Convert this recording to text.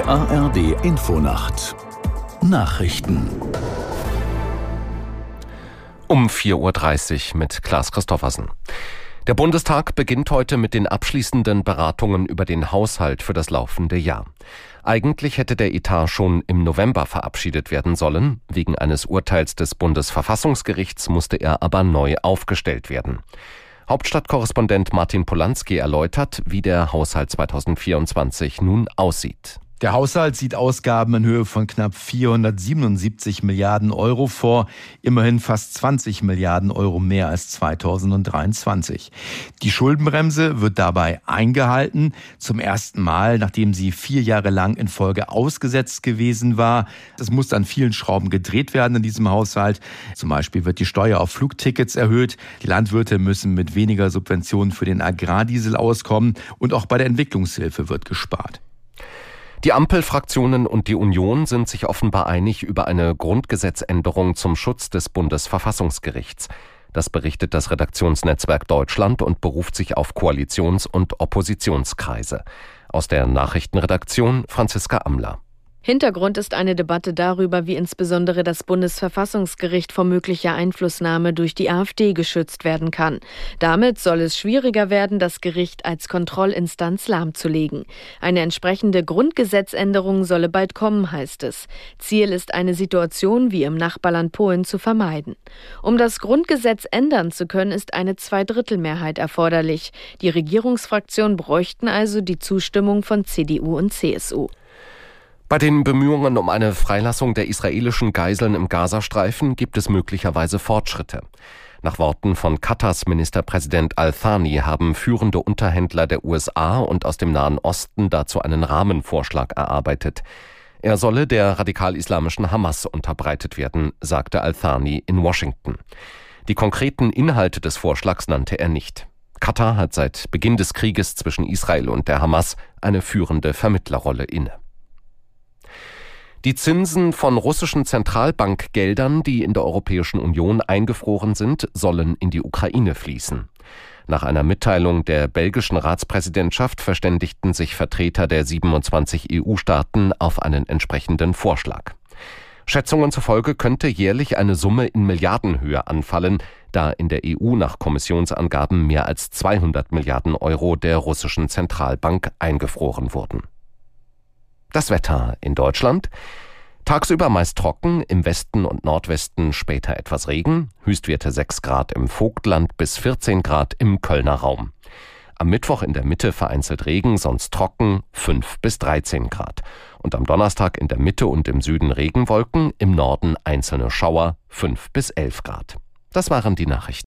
Die ARD Infonacht Nachrichten um 4.30 Uhr mit Klaas Christoffersen. Der Bundestag beginnt heute mit den abschließenden Beratungen über den Haushalt für das laufende Jahr. Eigentlich hätte der Etat schon im November verabschiedet werden sollen. Wegen eines Urteils des Bundesverfassungsgerichts musste er aber neu aufgestellt werden. Hauptstadtkorrespondent Martin Polanski erläutert, wie der Haushalt 2024 nun aussieht. Der Haushalt sieht Ausgaben in Höhe von knapp 477 Milliarden Euro vor, immerhin fast 20 Milliarden Euro mehr als 2023. Die Schuldenbremse wird dabei eingehalten, zum ersten Mal, nachdem sie vier Jahre lang in Folge ausgesetzt gewesen war. Es muss an vielen Schrauben gedreht werden in diesem Haushalt. Zum Beispiel wird die Steuer auf Flugtickets erhöht. Die Landwirte müssen mit weniger Subventionen für den Agrardiesel auskommen und auch bei der Entwicklungshilfe wird gespart. Die Ampelfraktionen und die Union sind sich offenbar einig über eine Grundgesetzänderung zum Schutz des Bundesverfassungsgerichts. Das berichtet das Redaktionsnetzwerk Deutschland und beruft sich auf Koalitions- und Oppositionskreise. Aus der Nachrichtenredaktion Franziska Amler. Hintergrund ist eine Debatte darüber, wie insbesondere das Bundesverfassungsgericht vor möglicher Einflussnahme durch die AfD geschützt werden kann. Damit soll es schwieriger werden, das Gericht als Kontrollinstanz lahmzulegen. Eine entsprechende Grundgesetzänderung solle bald kommen, heißt es. Ziel ist eine Situation wie im Nachbarland Polen zu vermeiden. Um das Grundgesetz ändern zu können, ist eine Zweidrittelmehrheit erforderlich. Die Regierungsfraktionen bräuchten also die Zustimmung von CDU und CSU. Bei den Bemühungen um eine Freilassung der israelischen Geiseln im Gazastreifen gibt es möglicherweise Fortschritte. Nach Worten von Katars Ministerpräsident Al-Thani haben führende Unterhändler der USA und aus dem Nahen Osten dazu einen Rahmenvorschlag erarbeitet. Er solle der radikal-islamischen Hamas unterbreitet werden, sagte Al-Thani in Washington. Die konkreten Inhalte des Vorschlags nannte er nicht. Katar hat seit Beginn des Krieges zwischen Israel und der Hamas eine führende Vermittlerrolle inne. Die Zinsen von russischen Zentralbankgeldern, die in der Europäischen Union eingefroren sind, sollen in die Ukraine fließen. Nach einer Mitteilung der belgischen Ratspräsidentschaft verständigten sich Vertreter der 27 EU-Staaten auf einen entsprechenden Vorschlag. Schätzungen zufolge könnte jährlich eine Summe in Milliardenhöhe anfallen, da in der EU nach Kommissionsangaben mehr als 200 Milliarden Euro der russischen Zentralbank eingefroren wurden. Das Wetter in Deutschland. Tagsüber meist trocken, im Westen und Nordwesten später etwas Regen, Höchstwerte 6 Grad im Vogtland bis 14 Grad im Kölner Raum. Am Mittwoch in der Mitte vereinzelt Regen, sonst trocken 5 bis 13 Grad. Und am Donnerstag in der Mitte und im Süden Regenwolken, im Norden einzelne Schauer 5 bis 11 Grad. Das waren die Nachrichten.